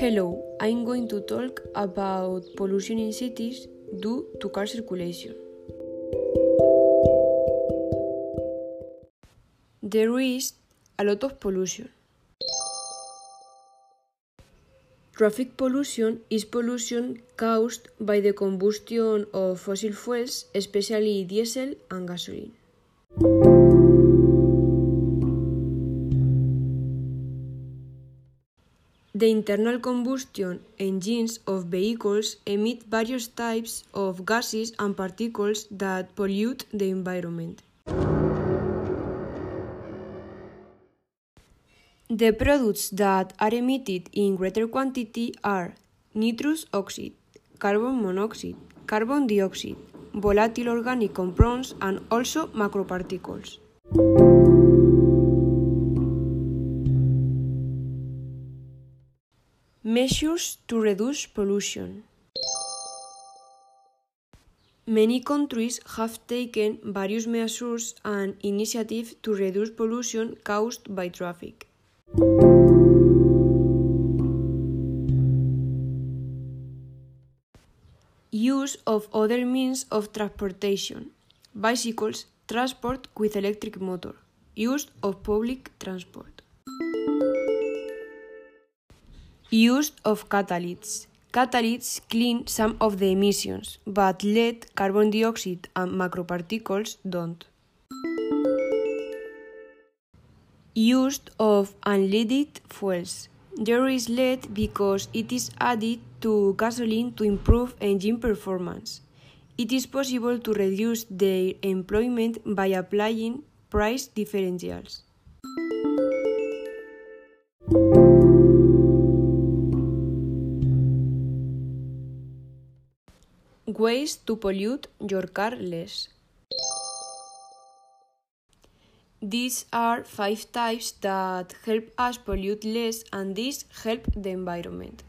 Hello, I'm going to talk about pollution in cities due to car circulation. There is a lot of pollution. Traffic pollution is pollution caused by the combustion of fossil fuels, especially diesel and gasoline. The internal combustion engines of vehicles emit various types of gases and particles that pollute the environment. The products that are emitted in greater quantity are nitrous oxide, carbon monoxide, carbon dioxide, volatile organic compounds, and also macroparticles. Measures to reduce pollution. Many countries have taken various measures and initiatives to reduce pollution caused by traffic. Use of other means of transportation. Bicycles, transport with electric motor. Use of public transport. Use of catalysts. Catalysts clean some of the emissions, but lead, carbon dioxide, and macroparticles don't. Use of unleaded fuels. There is lead because it is added to gasoline to improve engine performance. It is possible to reduce their employment by applying price differentials. Ways to pollute your car less. These are five types that help us pollute less and these help the environment.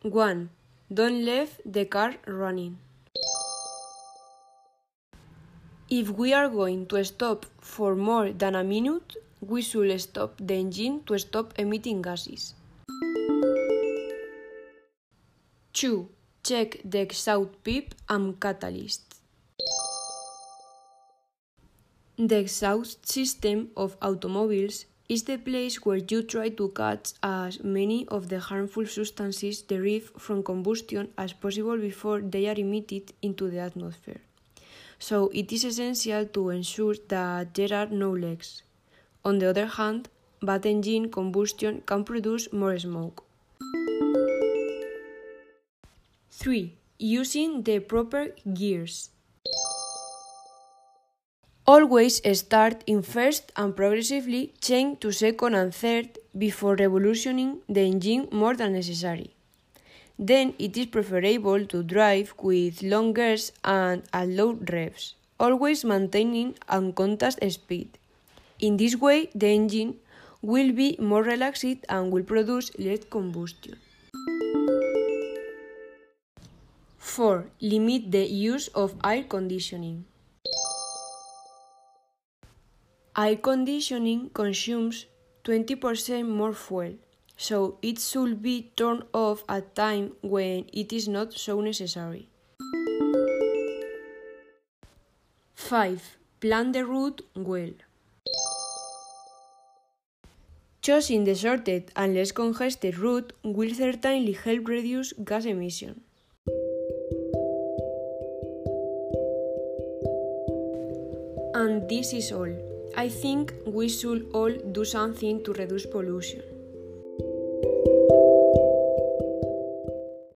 One, don't leave the car running. If we are going to stop for more than a minute, we should stop the engine to stop emitting gases. 2. Check the exhaust pipe and catalyst. The exhaust system of automobiles is the place where you try to catch as many of the harmful substances derived from combustion as possible before they are emitted into the atmosphere. So it is essential to ensure that there are no leaks. On the other hand, bad engine combustion can produce more smoke. 3. Using the proper gears. Always start in first and progressively change to second and third before revolutioning the engine more than necessary. Then it is preferable to drive with long gears and at low revs, always maintaining a constant speed. In this way, the engine will be more relaxed and will produce less combustion. 4. Limit the use of air conditioning. Air conditioning consumes 20% more fuel, so it should be turned off at time when it is not so necessary. 5. Plan the route well. Choosing the shorter and less congested route will certainly help reduce gas emission. And this is all. I think we should all do something to reduce pollution.